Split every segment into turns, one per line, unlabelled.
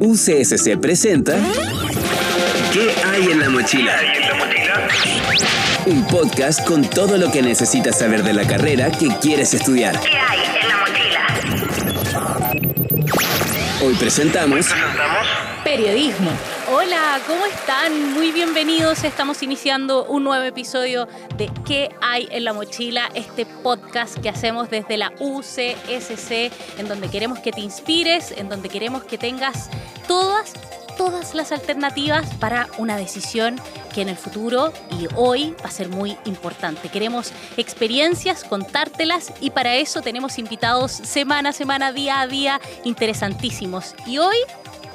UCSC presenta ¿Qué hay en la mochila? Un podcast con todo lo que necesitas saber de la carrera que quieres estudiar.
¿Qué hay en la mochila?
Hoy presentamos
Periodismo. Hola, ¿cómo están? Muy bienvenidos. Estamos iniciando un nuevo episodio de ¿Qué hay en la mochila? Este podcast que hacemos desde la UCSC, en donde queremos que te inspires, en donde queremos que tengas todas todas las alternativas para una decisión que en el futuro y hoy va a ser muy importante. Queremos experiencias, contártelas y para eso tenemos invitados semana a semana, día a día, interesantísimos. Y hoy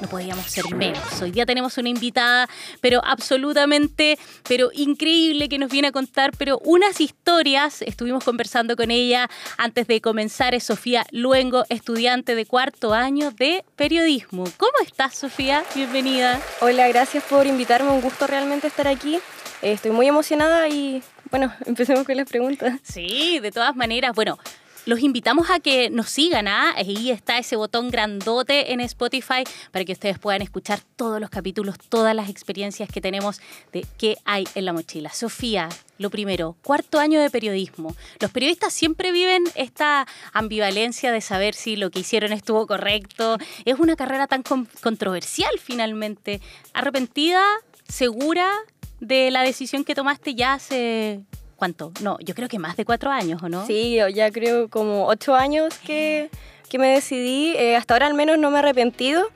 no podíamos ser menos. Hoy día tenemos una invitada, pero absolutamente, pero increíble que nos viene a contar, pero unas historias. Estuvimos conversando con ella antes de comenzar. Es Sofía Luengo, estudiante de cuarto año de periodismo. ¿Cómo estás, Sofía? Bienvenida.
Hola, gracias por invitarme. Un gusto realmente estar aquí. Eh, Estoy muy emocionada y bueno, empecemos con las preguntas.
Sí, de todas maneras. Bueno, los invitamos a que nos sigan. ¿ah? Ahí está ese botón grandote en Spotify para que ustedes puedan escuchar todos los capítulos, todas las experiencias que tenemos de qué hay en la mochila. Sofía, lo primero, cuarto año de periodismo. Los periodistas siempre viven esta ambivalencia de saber si lo que hicieron estuvo correcto. Es una carrera tan con- controversial finalmente. ¿Arrepentida? ¿Segura de la decisión que tomaste ya hace... ¿Cuánto? No, yo creo que más de cuatro años, ¿o no?
Sí, yo ya creo como ocho años que, que me decidí. Eh, hasta ahora al menos no me he arrepentido.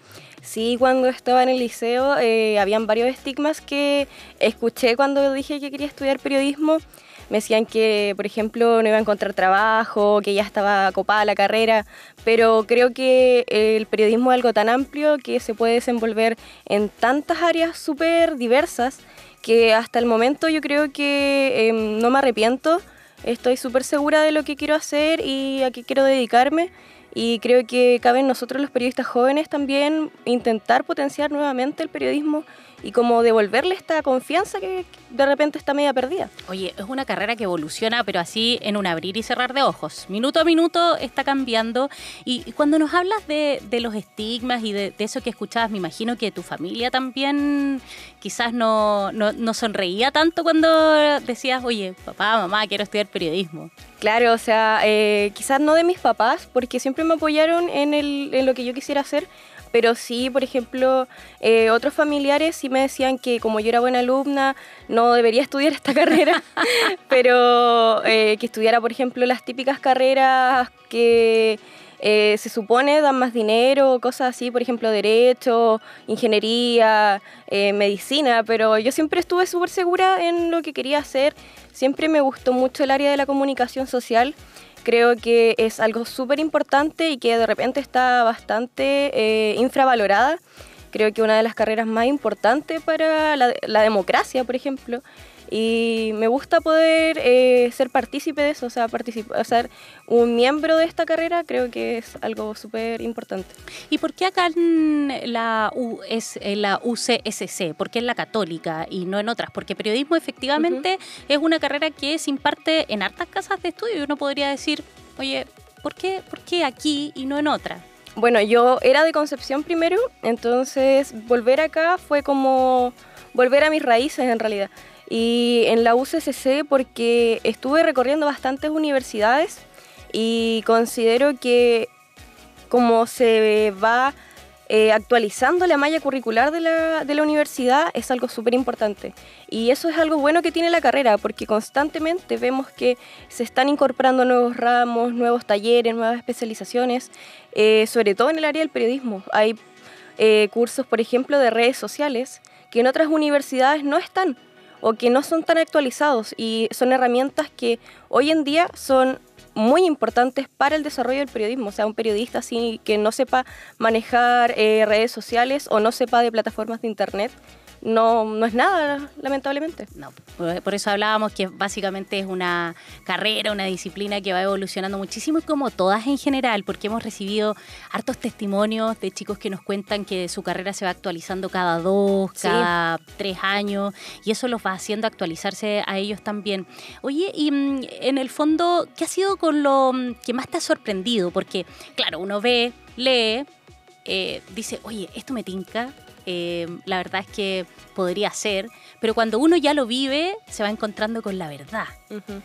Sí, cuando estaba en el liceo eh, habían varios estigmas que escuché cuando dije que quería estudiar periodismo. Me decían que, por ejemplo, no iba a encontrar trabajo, que ya estaba copada la carrera, pero creo que el periodismo es algo tan amplio que se puede desenvolver en tantas áreas súper diversas que hasta el momento yo creo que em, no me arrepiento. Estoy súper segura de lo que quiero hacer y a qué quiero dedicarme. Y creo que cabe en nosotros los periodistas jóvenes también intentar potenciar nuevamente el periodismo y como devolverle esta confianza que de repente está media perdida.
Oye, es una carrera que evoluciona, pero así en un abrir y cerrar de ojos. Minuto a minuto está cambiando. Y y cuando nos hablas de, de los estigmas y de, de eso que escuchabas, me imagino que tu familia también quizás no, no, no sonreía tanto cuando decías, oye, papá, mamá, quiero estudiar periodismo.
Claro, o sea, eh, quizás no de mis papás, porque siempre me apoyaron en, el, en lo que yo quisiera hacer, pero sí, por ejemplo, eh, otros familiares sí me decían que como yo era buena alumna, no debería estudiar esta carrera, pero eh, que estudiara, por ejemplo, las típicas carreras que eh, se supone dan más dinero, cosas así, por ejemplo, derecho, ingeniería, eh, medicina, pero yo siempre estuve súper segura en lo que quería hacer, siempre me gustó mucho el área de la comunicación social, creo que es algo súper importante y que de repente está bastante eh, infravalorada. Creo que una de las carreras más importantes para la, la democracia, por ejemplo. Y me gusta poder eh, ser partícipe de eso, o sea, ser un miembro de esta carrera, creo que es algo súper importante.
¿Y por qué acá en la, U, es, en la UCSC? ¿Por qué en la católica y no en otras? Porque periodismo efectivamente es una carrera que se imparte en hartas casas de estudio y uno podría decir, oye, ¿por qué, ¿por qué aquí y no en otra?
Bueno, yo era de Concepción primero, entonces volver acá fue como volver a mis raíces en realidad. Y en la UCSC porque estuve recorriendo bastantes universidades y considero que como se va eh, actualizando la malla curricular de la, de la universidad es algo súper importante. Y eso es algo bueno que tiene la carrera, porque constantemente vemos que se están incorporando nuevos ramos, nuevos talleres, nuevas especializaciones, eh, sobre todo en el área del periodismo. Hay eh, cursos, por ejemplo, de redes sociales que en otras universidades no están o que no son tan actualizados y son herramientas que hoy en día son muy importantes para el desarrollo del periodismo. O sea, un periodista que no sepa manejar eh, redes sociales o no sepa de plataformas de internet, no, no es nada, lamentablemente.
No, por eso hablábamos que básicamente es una carrera, una disciplina que va evolucionando muchísimo y como todas en general, porque hemos recibido hartos testimonios de chicos que nos cuentan que su carrera se va actualizando cada dos,
Sí.
cada tres años y eso los va haciendo actualizarse a ellos también. Oye, y mm, en el fondo, ¿qué ha sido con lo mm, que más te ha sorprendido? Porque, claro, uno ve, lee, eh, dice, oye, esto me tinca, eh, la verdad es que podría ser, pero cuando uno ya lo vive, se va encontrando con la verdad.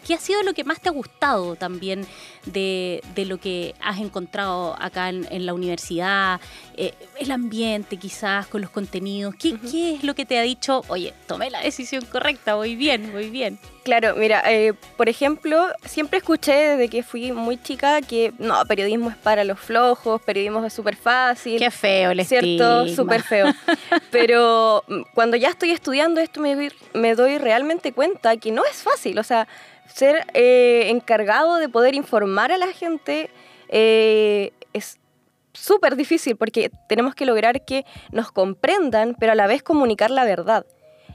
¿Qué ha sido lo que más te ha gustado también de, de lo que has encontrado acá en, en la universidad? Eh, el ambiente quizás, con los contenidos. ¿Qué. ¿Qué es lo que te ha dicho, oye, tomé la decisión correcta, voy bien, voy bien?
Claro, mira, eh, por ejemplo, siempre escuché desde que fui muy chica que no, periodismo es para los flojos, periodismo es súper fácil.
Qué feo el
¿Cierto? Súper feo. Pero mm, cuando ya estoy estudiando esto me doy, me doy realmente cuenta que no es fácil. O sea, ser eh, encargado de poder informar a la gente eh, es súper difícil porque tenemos que lograr que nos comprendan, pero a la vez comunicar la verdad.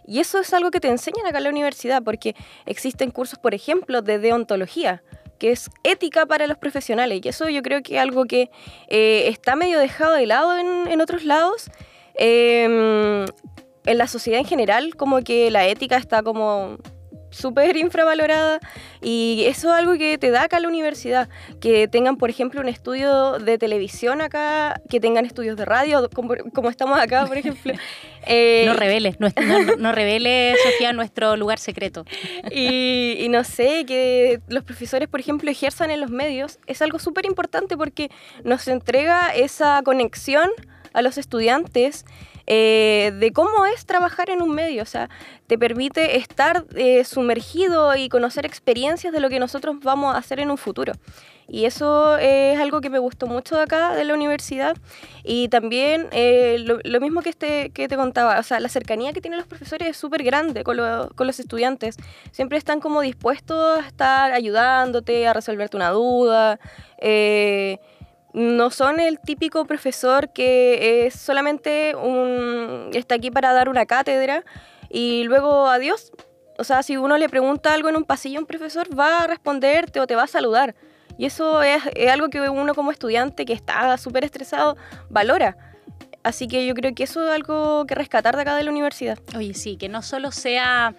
Y eso es algo que te enseñan acá en la universidad, porque existen cursos, por ejemplo, de deontología, que es ética para los profesionales. Y eso yo creo que es algo que eh, está medio dejado de lado en, en otros lados. Eh, en la sociedad en general, como que la ética está como súper infravalorada y eso es algo que te da acá la universidad, que tengan por ejemplo un estudio de televisión acá, que tengan estudios de radio, como, como estamos acá por ejemplo. Eh,
No reveles, no, no, no reveles, Sofía, nuestro lugar secreto.
y, y no sé, que los profesores, por ejemplo, ejerzan en los medios, es algo súper importante porque nos entrega esa conexión a los estudiantes eh, de cómo es trabajar en un medio. O sea, te permite estar eh, sumergido y conocer experiencias de lo que nosotros vamos a hacer en un futuro. Y eso es algo que me gustó mucho de acá, de la universidad. Y también eh, lo, mismo que, este, que te contaba, o sea, la cercanía que tienen los profesores es súper grande con, lo- con los estudiantes. Siempre están como dispuestos a estar ayudándote, a resolverte una duda. No son el típico profesor que es solamente un, está aquí para dar una cátedra y luego adiós. O sea, si uno le pregunta algo en un pasillo, un profesor va a responderte o te va a saludar. Y eso es, es algo que uno como estudiante que está súper estresado valora. Así que yo creo que eso es algo que rescatar de acá de la universidad.
Oye, sí, que no solo sea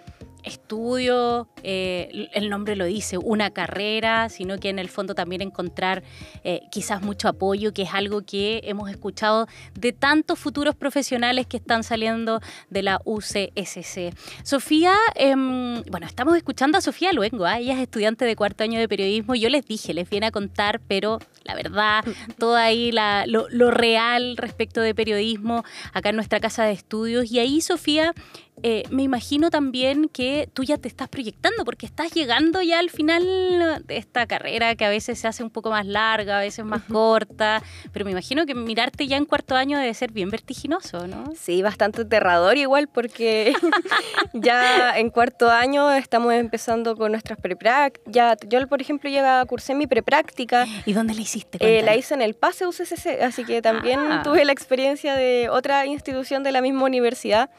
estudio, eh, el nombre lo dice, una carrera, sino que en el fondo también encontrar eh, quizás mucho apoyo, que es algo que hemos escuchado de tantos futuros profesionales que están saliendo de la UCSC. Sofía, em, bueno, estamos escuchando a Sofía Luengo, ¿ah? ella es estudiante de cuarto año de periodismo, yo les dije, les viene a contar, pero la verdad, todo ahí la- lo, lo real respecto de periodismo acá en nuestra casa de estudios. Y ahí, Sofía, eh, me imagino también que tú ya te estás proyectando porque estás llegando ya al final de esta carrera que a veces se hace un poco más larga, a veces más corta, pero me imagino que mirarte ya en cuarto año debe ser bien vertiginoso, ¿no?
Sí, bastante aterrador igual porque ya en cuarto año estamos empezando con nuestras preprácticas. Ya, yo, por ejemplo, ya cursé mi prepráctica.
¿Y dónde la hiciste?
Eh, la hice en el PASE UCCC, así que también
Ah.
tuve la experiencia de otra institución de la misma universidad.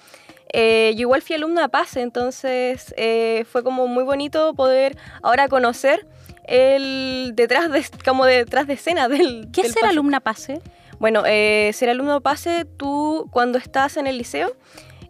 Eh, yo igual fui alumna de PASE, entonces eh, fue como muy bonito poder ahora conocer el detrás de, como detrás de escena del
¿Qué
del
es ser
PASE.
alumna PASE?
Bueno, eh, ser alumno PASE, tú cuando estás en el liceo,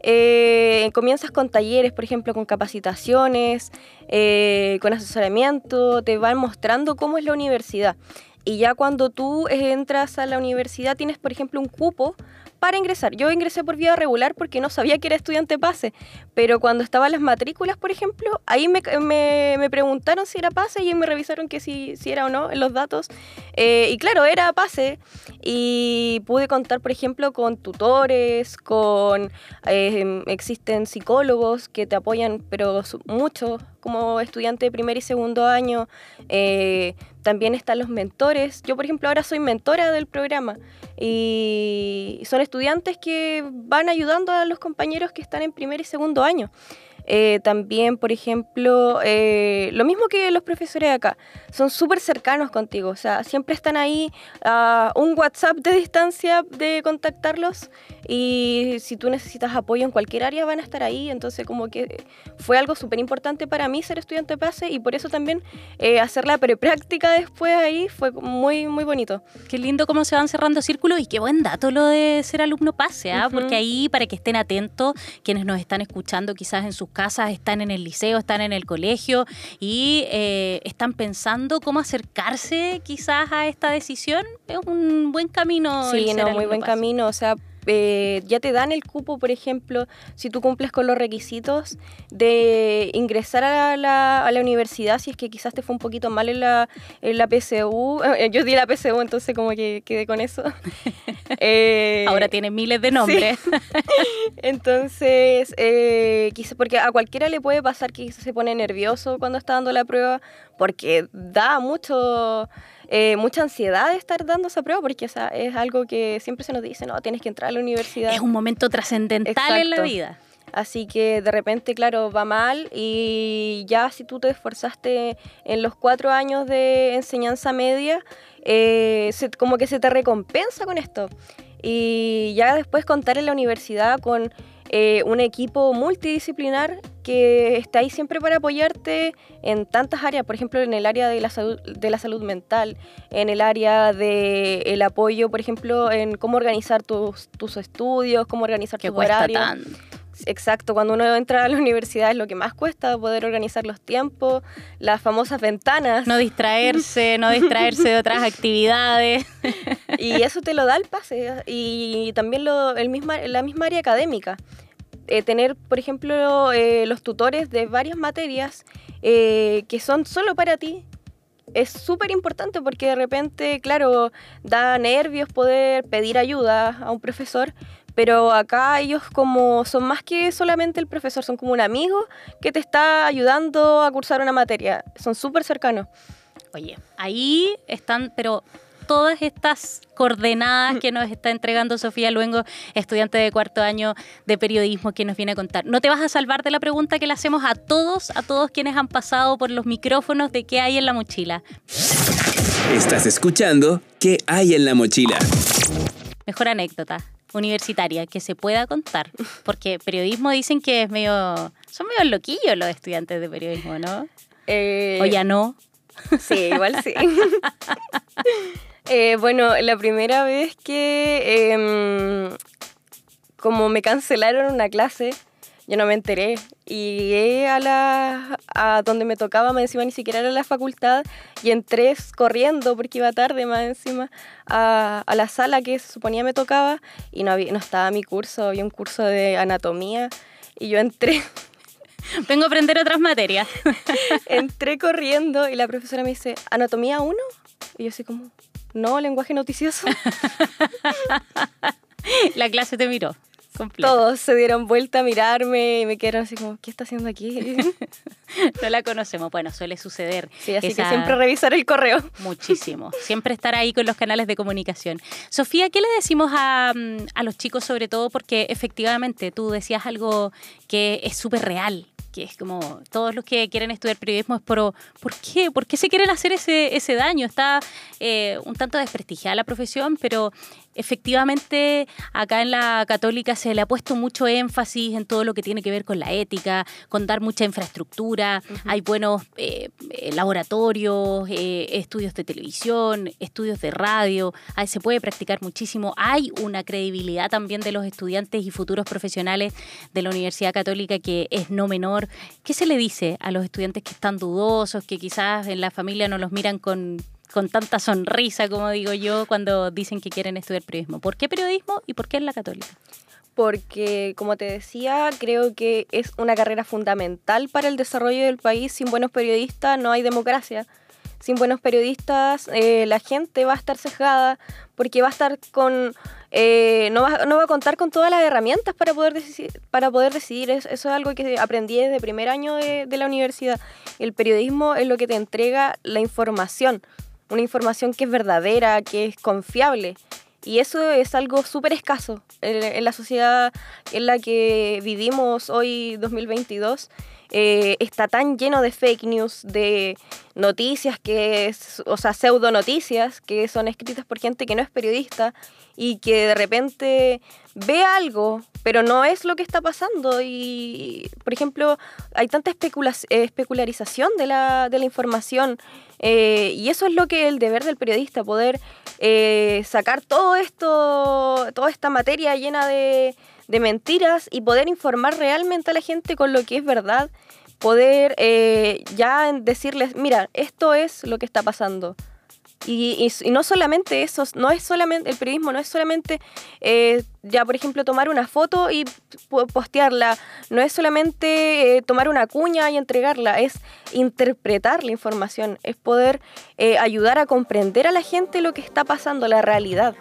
eh, comienzas con talleres, por ejemplo, con capacitaciones, eh, con asesoramiento, te van mostrando cómo es la universidad. Y ya cuando tú entras a la universidad tienes, por ejemplo, un cupo para ingresar. Yo ingresé por vía regular porque no sabía que era estudiante PASE, pero cuando estaban las matrículas, por ejemplo, ahí me, me- preguntaron si era PASE y me revisaron que si, si era o no en los datos. Eh, y claro, era PASE y pude contar, por ejemplo, con tutores, con... eh, existen psicólogos que te apoyan, pero mucho como estudiante de primer y segundo año. Eh, también están los mentores. Yo, por ejemplo, ahora soy mentora del programa y son estudiantes que van ayudando a los compañeros que están en primer y segundo año. Eh, también, por ejemplo, eh, lo mismo que los profesores de acá, son súper cercanos contigo, o sea, siempre están ahí a un WhatsApp de distancia de contactarlos y si tú necesitas apoyo en cualquier área van a estar ahí, entonces como que fue algo súper importante para mí ser estudiante PASE y por eso también eh, hacer la prepráctica después ahí fue muy, muy bonito.
Qué lindo cómo se van cerrando círculos y qué buen dato lo de ser alumno PASE.
Ujú.
porque ahí para que estén atentos quienes nos están escuchando quizás en sus casas, están en el liceo, están en el colegio y eh, están pensando cómo acercarse quizás a esta decisión. Es un buen camino.
Sí, no, muy buen camino. O sea, eh, ya te dan el cupo, por ejemplo, si tú cumples con los requisitos de ingresar a la, a la universidad, si es que quizás te fue un poquito mal en la, en la PSU. Eh, yo di la PSU, entonces como que quedé con eso.
eh, Ahora tiene miles de nombres.
Sí. entonces, eh, quizás, porque a cualquiera le puede pasar que se pone nervioso cuando está dando la prueba, porque da mucho eh, mucha ansiedad de estar dando esa prueba, porque o sea, es algo que siempre se nos dice, no, tienes que entrar a la universidad.
Es un momento trascendental en la vida.
Así que de repente, claro, va mal y ya si tú te esforzaste en los cuatro años de enseñanza media, eh, se, como que se te recompensa con esto. Y ya después contar en la universidad con eh, un equipo multidisciplinar que está ahí siempre para apoyarte en tantas áreas, por ejemplo, en el área de la salud, de la salud mental, en el área del el apoyo, por ejemplo, en cómo organizar tus, tus estudios, cómo organizar
que
tus
cuesta
horarios.
tanto.
Exacto, cuando uno entra a la universidad es lo que más cuesta, poder organizar los tiempos, las famosas ventanas.
No distraerse, no distraerse de otras actividades.
Y eso te lo da el pase. Y también lo, el misma, la misma área académica. Eh, tener, por ejemplo, eh, los tutores de varias materias eh, que son solo para ti. Es súper importante porque de repente, claro, da nervios poder pedir ayuda a un profesor, pero acá ellos como son más que solamente el profesor, son como un amigo que te está ayudando a cursar una materia. Son súper cercanos.
Oye, ahí están, pero todas estas coordenadas que nos está entregando Sofía Luengo, estudiante de cuarto año de periodismo, que nos viene a contar. No te vas a salvar de la pregunta que le hacemos a todos, a todos quienes han pasado por los micrófonos de qué hay en la mochila.
Estás escuchando ¿Qué hay en la mochila?
Mejor anécdota universitaria que se pueda contar, porque periodismo dicen que es medio, son medio loquillos los estudiantes de periodismo, ¿no?
Eh,
O ya no.
Sí, igual sí. Eh, bueno, la primera vez que em, como me cancelaron una clase, yo no me enteré. Y llegué a la a donde me tocaba, más encima ni siquiera era la facultad, y entré corriendo porque iba tarde más encima a, a la sala que se suponía me tocaba y no, había, no estaba mi curso, había un curso de anatomía y yo entré
Vengo a aprender otras materias.
entré corriendo y la profesora me dice, ¿anatomía 1? Y yo así como, no, lenguaje noticioso.
La clase te miró. Completa.
Todos se dieron vuelta a mirarme y me quedaron así como, ¿qué está haciendo aquí?
No la conocemos. Bueno, suele suceder.
Sí, así
Esa-
que siempre revisar el correo.
Muchísimo. Siempre estar ahí con los canales de comunicación. Sofía, ¿qué le decimos a, mm, a los chicos sobre todo? Porque efectivamente tú decías algo que es súper real, que es como todos los que quieren estudiar periodismo es por, ¿por qué? ¿Por qué se quieren hacer ese, ese daño? Está eh, un tanto desprestigiada la profesión, pero efectivamente acá en la católica se le ha puesto mucho énfasis en todo lo que tiene que ver con la ética, con dar mucha infraestructura, hay buenos eh, eh, laboratorios, eh, estudios de televisión, estudios de radio, ahí se puede practicar muchísimo, hay una credibilidad también de los estudiantes y futuros profesionales de la Universidad Católica que es no menor. ¿Qué se le dice a los estudiantes que están dudosos, que quizás en la familia no los miran con con tanta sonrisa, como digo yo, cuando dicen que quieren estudiar periodismo. ¿Por qué periodismo y por qué en la católica?
Porque, como te decía, creo que es una carrera fundamental para el desarrollo del país. Sin buenos periodistas no hay democracia. Sin buenos periodistas eh, la gente va a estar cejada porque va a estar con... eh, no, va, no va a contar con todas las herramientas para poder, decidir, para poder decidir. Es- Eso es algo que aprendí desde primer año de, de la universidad. El periodismo es lo que te entrega la información. Una información que es verdadera, que es confiable. Y eso es algo súper escaso en la sociedad en la que vivimos hoy, 2022. Eh, está tan lleno de fake news, de, noticias que, es, o sea, pseudo noticias que son escritas por gente que no es periodista y que de repente ve algo, pero no es lo que está pasando. Y, por ejemplo, hay tanta especularización de la, información. Eh, y eso es lo que es el deber del periodista, poder eh, sacar todo esto, toda esta materia llena de, de mentiras y poder informar realmente a la gente con lo que es verdad poder eh, ya decirles, mira, esto es lo que está pasando. Y, no solamente eso, no es solamente, el periodismo no es solamente, eh, ya por ejemplo, tomar una foto y postearla, no es solamente eh, tomar una cuña y entregarla, es interpretar la información, es poder ayudar a comprender a la gente lo que está pasando, la realidad.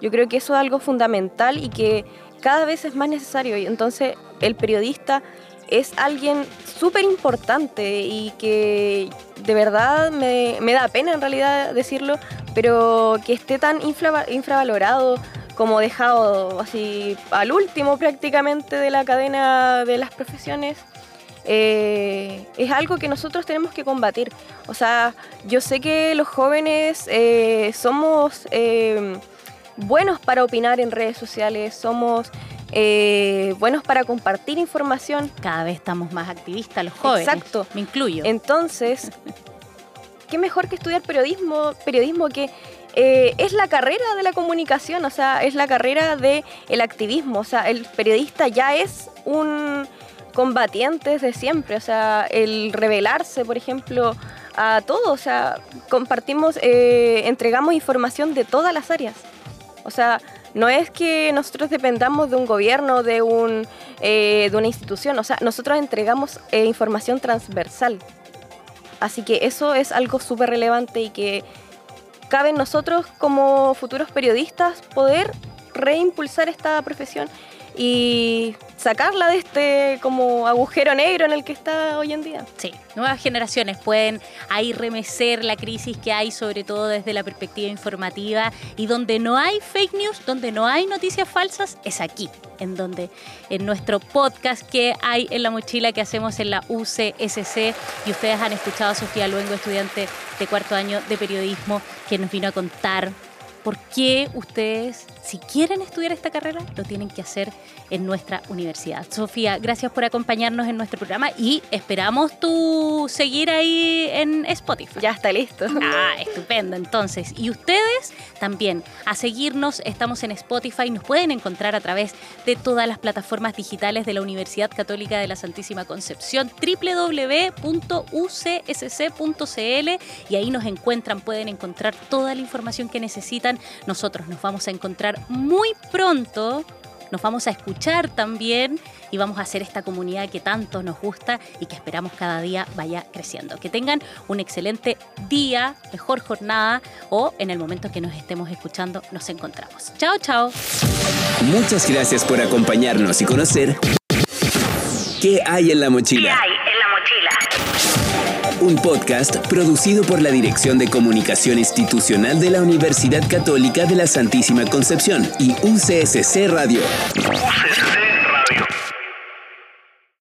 Yo creo que eso es algo fundamental y que cada vez es más necesario. Y entonces el periodista es alguien súper importante y que de verdad me, da pena en realidad decirlo, pero que esté tan infravalorado como dejado así al último prácticamente de la cadena de las profesiones. Eh, es algo que nosotros tenemos que combatir. O sea, yo sé que los jóvenes eh, somos eh, buenos para opinar en redes sociales, somos eh, buenos para compartir información.
Cada vez estamos más activistas los jóvenes.
Exacto.
Me incluyo.
Entonces, qué mejor que estudiar periodismo, periodismo que eh, es la carrera de la comunicación, o sea, es la carrera del el activismo, o sea, el periodista ya es un combatiente desde siempre, o sea, el revelarse, por ejemplo, a todo, o sea, compartimos, eh, entregamos información de todas las áreas, o sea, no es que nosotros dependamos de un gobierno, de, un, eh, de una institución, o sea, nosotros entregamos eh, información transversal. Así que eso es algo súper relevante y que cabe en nosotros como futuros periodistas poder reimpulsar esta profesión y sacarla de este como agujero negro en el que está hoy en día.
Sí, nuevas generaciones pueden ahí remecer la crisis que hay, sobre todo desde la perspectiva informativa, y donde no hay fake news, donde no hay noticias falsas, es aquí, en donde en nuestro podcast que hay en la mochila que hacemos en la UCSC, y ustedes han escuchado a Sofía Luengo, estudiante de cuarto año de periodismo, que nos vino a contar por qué ustedes, si quieren estudiar esta carrera, lo tienen que hacer en nuestra universidad. Sofía, gracias por acompañarnos en nuestro programa y esperamos tu seguir ahí en Spotify.
Ya está listo.
Ah, estupendo. Entonces, y ustedes también a seguirnos, estamos en Spotify, nos pueden encontrar a través de todas las plataformas digitales de la Universidad Católica de la Santísima Concepción, www.ucsc.cl y ahí nos encuentran, pueden encontrar toda la información que necesitan nosotros nos vamos a encontrar muy pronto nos vamos a escuchar también y vamos a hacer esta comunidad que tanto nos gusta y que esperamos cada día vaya creciendo. Que tengan un excelente día, mejor jornada o en el momento que nos estemos escuchando nos encontramos. Chao, chao.
Muchas gracias por acompañarnos y conocer
qué hay en la mochila.
Un podcast producido por la Dirección de Comunicación Institucional de la Universidad Católica de la Santísima Concepción y UCSC Radio.
UCSC